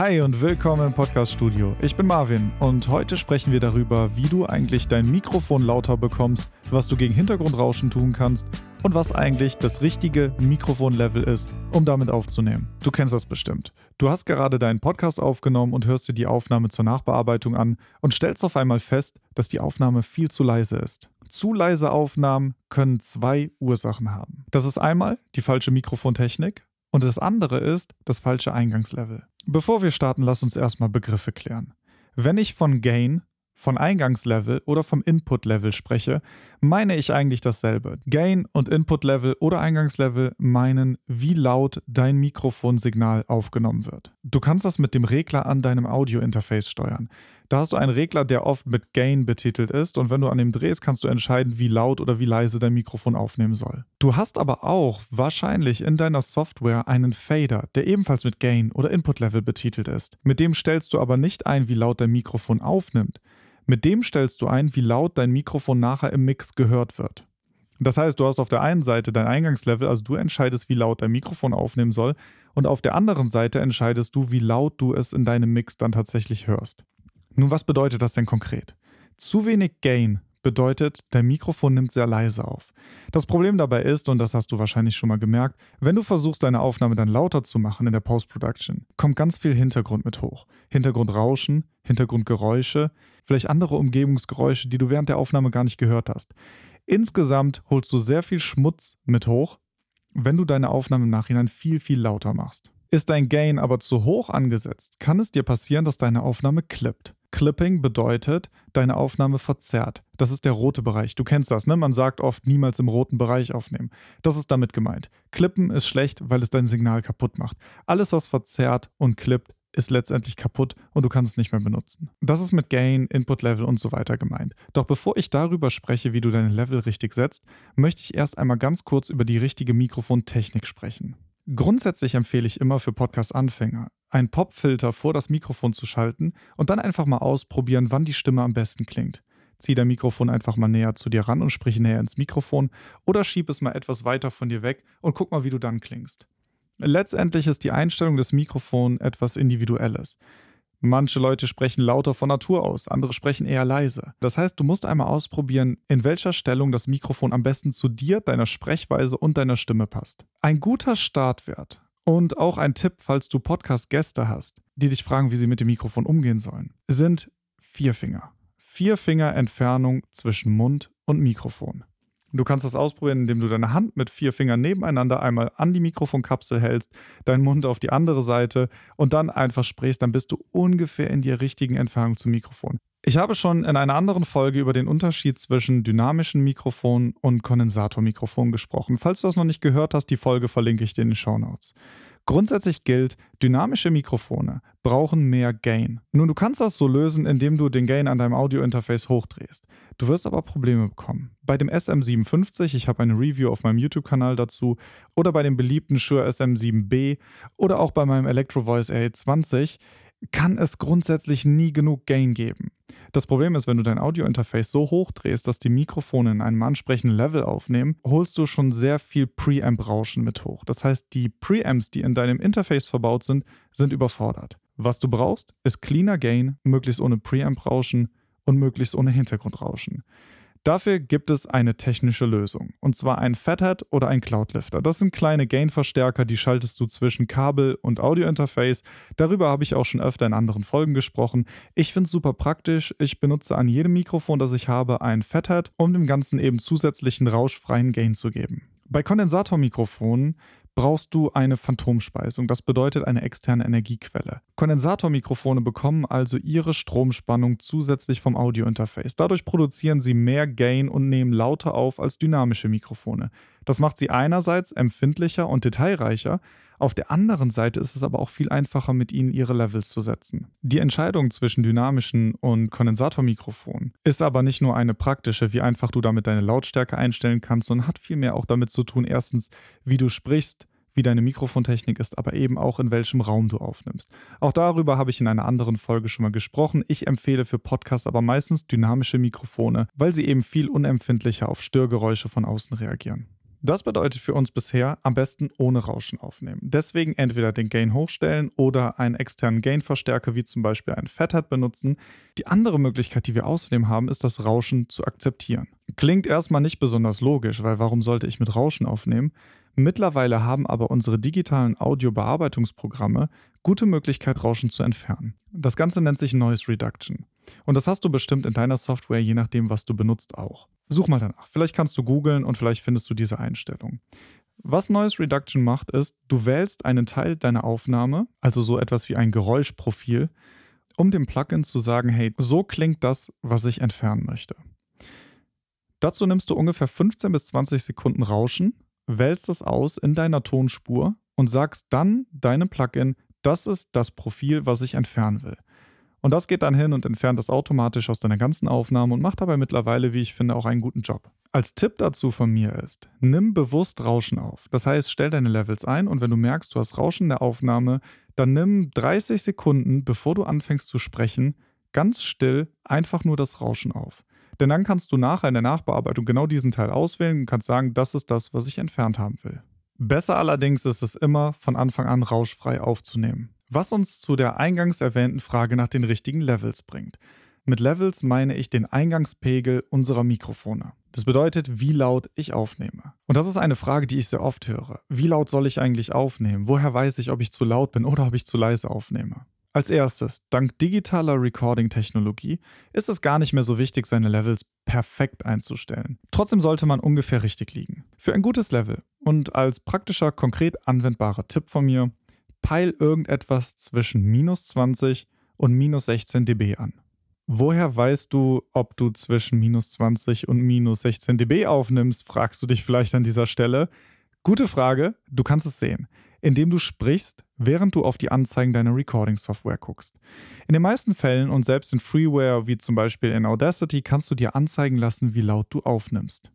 Hi und willkommen im Podcast Studio. Ich bin Marvin und heute sprechen wir darüber, wie du eigentlich dein Mikrofon lauter bekommst, was du gegen Hintergrundrauschen tun kannst und was eigentlich das richtige Mikrofonlevel ist, um damit aufzunehmen. Du kennst das bestimmt. Du hast gerade deinen Podcast aufgenommen und hörst dir die Aufnahme zur Nachbearbeitung an und stellst auf einmal fest, dass die Aufnahme viel zu leise ist. Zu leise Aufnahmen können zwei Ursachen haben. Das ist einmal die falsche Mikrofontechnik und das andere ist das falsche Eingangslevel. Bevor wir starten, lass uns erstmal Begriffe klären. Wenn ich von Gain, von Eingangslevel oder vom Input-Level spreche, meine ich eigentlich dasselbe. Gain und Input-Level oder Eingangslevel meinen, wie laut dein Mikrofonsignal aufgenommen wird. Du kannst das mit dem Regler an deinem Audio-Interface steuern. Da hast du einen Regler, der oft mit Gain betitelt ist und wenn du an dem drehst, kannst du entscheiden, wie laut oder wie leise dein Mikrofon aufnehmen soll. Du hast aber auch wahrscheinlich in deiner Software einen Fader, der ebenfalls mit Gain oder Input Level betitelt ist. Mit dem stellst du aber nicht ein, wie laut dein Mikrofon aufnimmt. Mit dem stellst du ein, wie laut dein Mikrofon nachher im Mix gehört wird. Das heißt, du hast auf der einen Seite dein Eingangslevel, also du entscheidest, wie laut dein Mikrofon aufnehmen soll, und auf der anderen Seite entscheidest du, wie laut du es in deinem Mix dann tatsächlich hörst. Nun, was bedeutet das denn konkret? Zu wenig Gain bedeutet, dein Mikrofon nimmt sehr leise auf. Das Problem dabei ist, und das hast du wahrscheinlich schon mal gemerkt, wenn du versuchst, deine Aufnahme dann lauter zu machen in der Post-Production, kommt ganz viel Hintergrund mit hoch. Hintergrundrauschen, Hintergrundgeräusche, vielleicht andere Umgebungsgeräusche, die du während der Aufnahme gar nicht gehört hast. Insgesamt holst du sehr viel Schmutz mit hoch, wenn du deine Aufnahme im Nachhinein viel, viel lauter machst. Ist dein Gain aber zu hoch angesetzt, kann es dir passieren, dass deine Aufnahme klippt. Clipping bedeutet, deine Aufnahme verzerrt. Das ist der rote Bereich. Du kennst das, ne? Man sagt oft niemals im roten Bereich aufnehmen. Das ist damit gemeint. Klippen ist schlecht, weil es dein Signal kaputt macht. Alles, was verzerrt und klippt, ist letztendlich kaputt und du kannst es nicht mehr benutzen. Das ist mit Gain, Input Level und so weiter gemeint. Doch bevor ich darüber spreche, wie du deine Level richtig setzt, möchte ich erst einmal ganz kurz über die richtige Mikrofontechnik sprechen. Grundsätzlich empfehle ich immer für Podcast-Anfänger, einen Popfilter vor das Mikrofon zu schalten und dann einfach mal ausprobieren, wann die Stimme am besten klingt. Zieh dein Mikrofon einfach mal näher zu dir ran und sprich näher ins Mikrofon oder schieb es mal etwas weiter von dir weg und guck mal, wie du dann klingst. Letztendlich ist die Einstellung des Mikrofons etwas Individuelles. Manche Leute sprechen lauter von Natur aus, andere sprechen eher leise. Das heißt, du musst einmal ausprobieren, in welcher Stellung das Mikrofon am besten zu dir, deiner Sprechweise und deiner Stimme passt. Ein guter Startwert und auch ein Tipp, falls du Podcast-Gäste hast, die dich fragen, wie sie mit dem Mikrofon umgehen sollen, sind vier Finger. Vier Finger Entfernung zwischen Mund und Mikrofon. Du kannst das ausprobieren, indem du deine Hand mit vier Fingern nebeneinander einmal an die Mikrofonkapsel hältst, deinen Mund auf die andere Seite und dann einfach sprichst, dann bist du ungefähr in der richtigen Entfernung zum Mikrofon. Ich habe schon in einer anderen Folge über den Unterschied zwischen dynamischen Mikrofonen und Kondensatormikrofonen gesprochen. Falls du das noch nicht gehört hast, die Folge verlinke ich dir in den Show Notes. Grundsätzlich gilt, dynamische Mikrofone brauchen mehr Gain. Nun, du kannst das so lösen, indem du den Gain an deinem Audiointerface hochdrehst. Du wirst aber Probleme bekommen. Bei dem SM57, ich habe eine Review auf meinem YouTube-Kanal dazu, oder bei dem beliebten Shure SM7B oder auch bei meinem Electro Voice RE20 kann es grundsätzlich nie genug Gain geben. Das Problem ist, wenn du dein Audiointerface so hoch drehst, dass die Mikrofone in einem ansprechenden Level aufnehmen, holst du schon sehr viel Preamp-Rauschen mit hoch. Das heißt, die Preamps, die in deinem Interface verbaut sind, sind überfordert. Was du brauchst, ist cleaner Gain, möglichst ohne Preamp-Rauschen und möglichst ohne Hintergrundrauschen. Dafür gibt es eine technische Lösung, und zwar ein Fathead oder ein Cloudlifter. Das sind kleine Gain-Verstärker, die schaltest du zwischen Kabel und Audiointerface. Darüber habe ich auch schon öfter in anderen Folgen gesprochen. Ich finde es super praktisch. Ich benutze an jedem Mikrofon, das ich habe, ein Fathead, um dem Ganzen eben zusätzlichen rauschfreien Gain zu geben. Bei Kondensatormikrofonen brauchst du eine Phantomspeisung. Das bedeutet eine externe Energiequelle. Kondensatormikrofone bekommen also ihre Stromspannung zusätzlich vom Audiointerface. Dadurch produzieren sie mehr Gain und nehmen lauter auf als dynamische Mikrofone. Das macht sie einerseits empfindlicher und detailreicher, auf der anderen Seite ist es aber auch viel einfacher, mit ihnen ihre Levels zu setzen. Die Entscheidung zwischen dynamischen und Kondensatormikrofonen ist aber nicht nur eine praktische, wie einfach du damit deine Lautstärke einstellen kannst, sondern hat vielmehr auch damit zu tun, erstens, wie du sprichst, wie deine Mikrofontechnik ist, aber eben auch in welchem Raum du aufnimmst. Auch darüber habe ich in einer anderen Folge schon mal gesprochen. Ich empfehle für Podcasts aber meistens dynamische Mikrofone, weil sie eben viel unempfindlicher auf Störgeräusche von außen reagieren. Das bedeutet für uns bisher am besten ohne Rauschen aufnehmen. Deswegen entweder den Gain hochstellen oder einen externen Gain-Verstärker wie zum Beispiel ein Fathead benutzen. Die andere Möglichkeit, die wir außerdem haben, ist das Rauschen zu akzeptieren. Klingt erstmal nicht besonders logisch, weil warum sollte ich mit Rauschen aufnehmen? Mittlerweile haben aber unsere digitalen Audiobearbeitungsprogramme gute Möglichkeit, Rauschen zu entfernen. Das Ganze nennt sich Noise Reduction. Und das hast du bestimmt in deiner Software, je nachdem, was du benutzt, auch. Such mal danach. Vielleicht kannst du googeln und vielleicht findest du diese Einstellung. Was Noise Reduction macht, ist, du wählst einen Teil deiner Aufnahme, also so etwas wie ein Geräuschprofil, um dem Plugin zu sagen, hey, so klingt das, was ich entfernen möchte. Dazu nimmst du ungefähr 15 bis 20 Sekunden Rauschen, wählst es aus in deiner Tonspur und sagst dann deinem Plugin, das ist das Profil, was ich entfernen will. Und das geht dann hin und entfernt das automatisch aus deiner ganzen Aufnahme und macht dabei mittlerweile, wie ich finde, auch einen guten Job. Als Tipp dazu von mir ist, nimm bewusst Rauschen auf. Das heißt, stell deine Levels ein und wenn du merkst, du hast Rauschen in der Aufnahme, dann nimm 30 Sekunden, bevor du anfängst zu sprechen, ganz still einfach nur das Rauschen auf. Denn dann kannst du nachher in der Nachbearbeitung genau diesen Teil auswählen und kannst sagen, das ist das, was ich entfernt haben will. Besser allerdings ist es immer, von Anfang an rauschfrei aufzunehmen. Was uns zu der eingangs erwähnten Frage nach den richtigen Levels bringt. Mit Levels meine ich den Eingangspegel unserer Mikrofone. Das bedeutet, wie laut ich aufnehme. Und das ist eine Frage, die ich sehr oft höre. Wie laut soll ich eigentlich aufnehmen? Woher weiß ich, ob ich zu laut bin oder ob ich zu leise aufnehme? Als erstes, dank digitaler Recording-Technologie ist es gar nicht mehr so wichtig, seine Levels perfekt einzustellen. Trotzdem sollte man ungefähr richtig liegen. Für ein gutes Level und als praktischer, konkret anwendbarer Tipp von mir, peil irgendetwas zwischen minus 20 und minus 16 dB an. Woher weißt du, ob du zwischen minus 20 und minus 16 dB aufnimmst, fragst du dich vielleicht an dieser Stelle. Gute Frage, du kannst es sehen indem du sprichst, während du auf die Anzeigen deiner Recording-Software guckst. In den meisten Fällen und selbst in Freeware wie zum Beispiel in Audacity kannst du dir anzeigen lassen, wie laut du aufnimmst.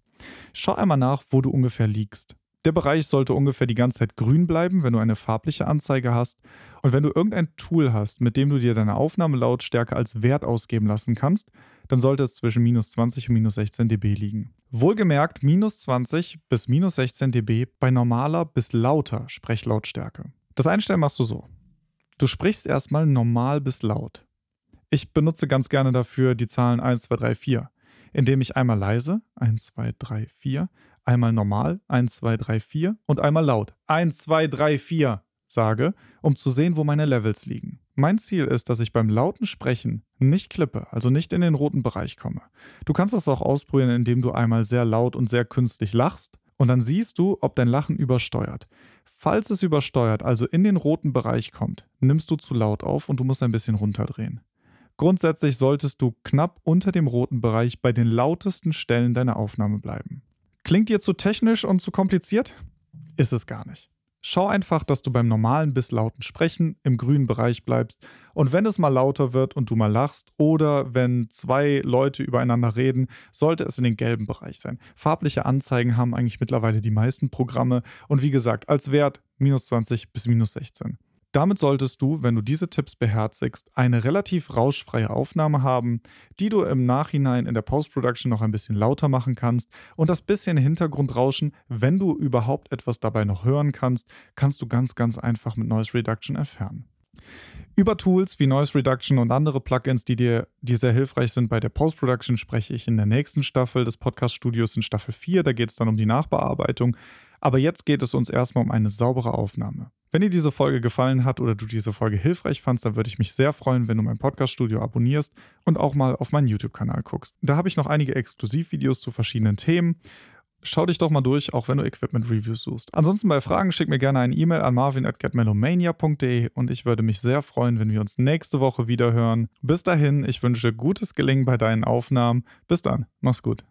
Schau einmal nach, wo du ungefähr liegst. Der Bereich sollte ungefähr die ganze Zeit grün bleiben, wenn du eine farbliche Anzeige hast. Und wenn du irgendein Tool hast, mit dem du dir deine Aufnahmelautstärke als Wert ausgeben lassen kannst, dann sollte es zwischen minus 20 und minus 16 dB liegen. Wohlgemerkt minus 20 bis minus 16 dB bei normaler bis lauter Sprechlautstärke. Das Einstellen machst du so. Du sprichst erstmal normal bis laut. Ich benutze ganz gerne dafür die Zahlen 1, 2, 3, 4, indem ich einmal leise 1, 2, 3, 4 einmal normal 1, 2, 3, 4 und einmal laut 1, 2, 3, 4 sage, um zu sehen, wo meine Levels liegen. Mein Ziel ist, dass ich beim lauten Sprechen nicht klippe, also nicht in den roten Bereich komme. Du kannst das auch ausprobieren, indem du einmal sehr laut und sehr künstlich lachst und dann siehst du, ob dein Lachen übersteuert. Falls es übersteuert, also in den roten Bereich kommt, nimmst du zu laut auf und du musst ein bisschen runterdrehen. Grundsätzlich solltest du knapp unter dem roten Bereich bei den lautesten Stellen deiner Aufnahme bleiben. Klingt dir zu technisch und zu kompliziert? Ist es gar nicht. Schau einfach, dass du beim normalen bis lauten Sprechen im grünen Bereich bleibst. Und wenn es mal lauter wird und du mal lachst oder wenn zwei Leute übereinander reden, sollte es in den gelben Bereich sein. Farbliche Anzeigen haben eigentlich mittlerweile die meisten Programme. Und wie gesagt, als Wert minus 20 bis minus 16. Damit solltest du, wenn du diese Tipps beherzigst, eine relativ rauschfreie Aufnahme haben, die du im Nachhinein in der Post-Production noch ein bisschen lauter machen kannst. Und das bisschen Hintergrundrauschen, wenn du überhaupt etwas dabei noch hören kannst, kannst du ganz, ganz einfach mit Noise Reduction entfernen. Über Tools wie Noise Reduction und andere Plugins, die dir die sehr hilfreich sind bei der Post-Production, spreche ich in der nächsten Staffel des Podcast-Studios in Staffel 4. Da geht es dann um die Nachbearbeitung. Aber jetzt geht es uns erstmal um eine saubere Aufnahme. Wenn dir diese Folge gefallen hat oder du diese Folge hilfreich fandst, dann würde ich mich sehr freuen, wenn du mein Podcast-Studio abonnierst und auch mal auf meinen YouTube-Kanal guckst. Da habe ich noch einige Exklusivvideos zu verschiedenen Themen. Schau dich doch mal durch, auch wenn du Equipment-Reviews suchst. Ansonsten bei Fragen schick mir gerne eine E-Mail an marvin.getmelomania.de und ich würde mich sehr freuen, wenn wir uns nächste Woche wieder hören. Bis dahin, ich wünsche gutes Gelingen bei deinen Aufnahmen. Bis dann, mach's gut.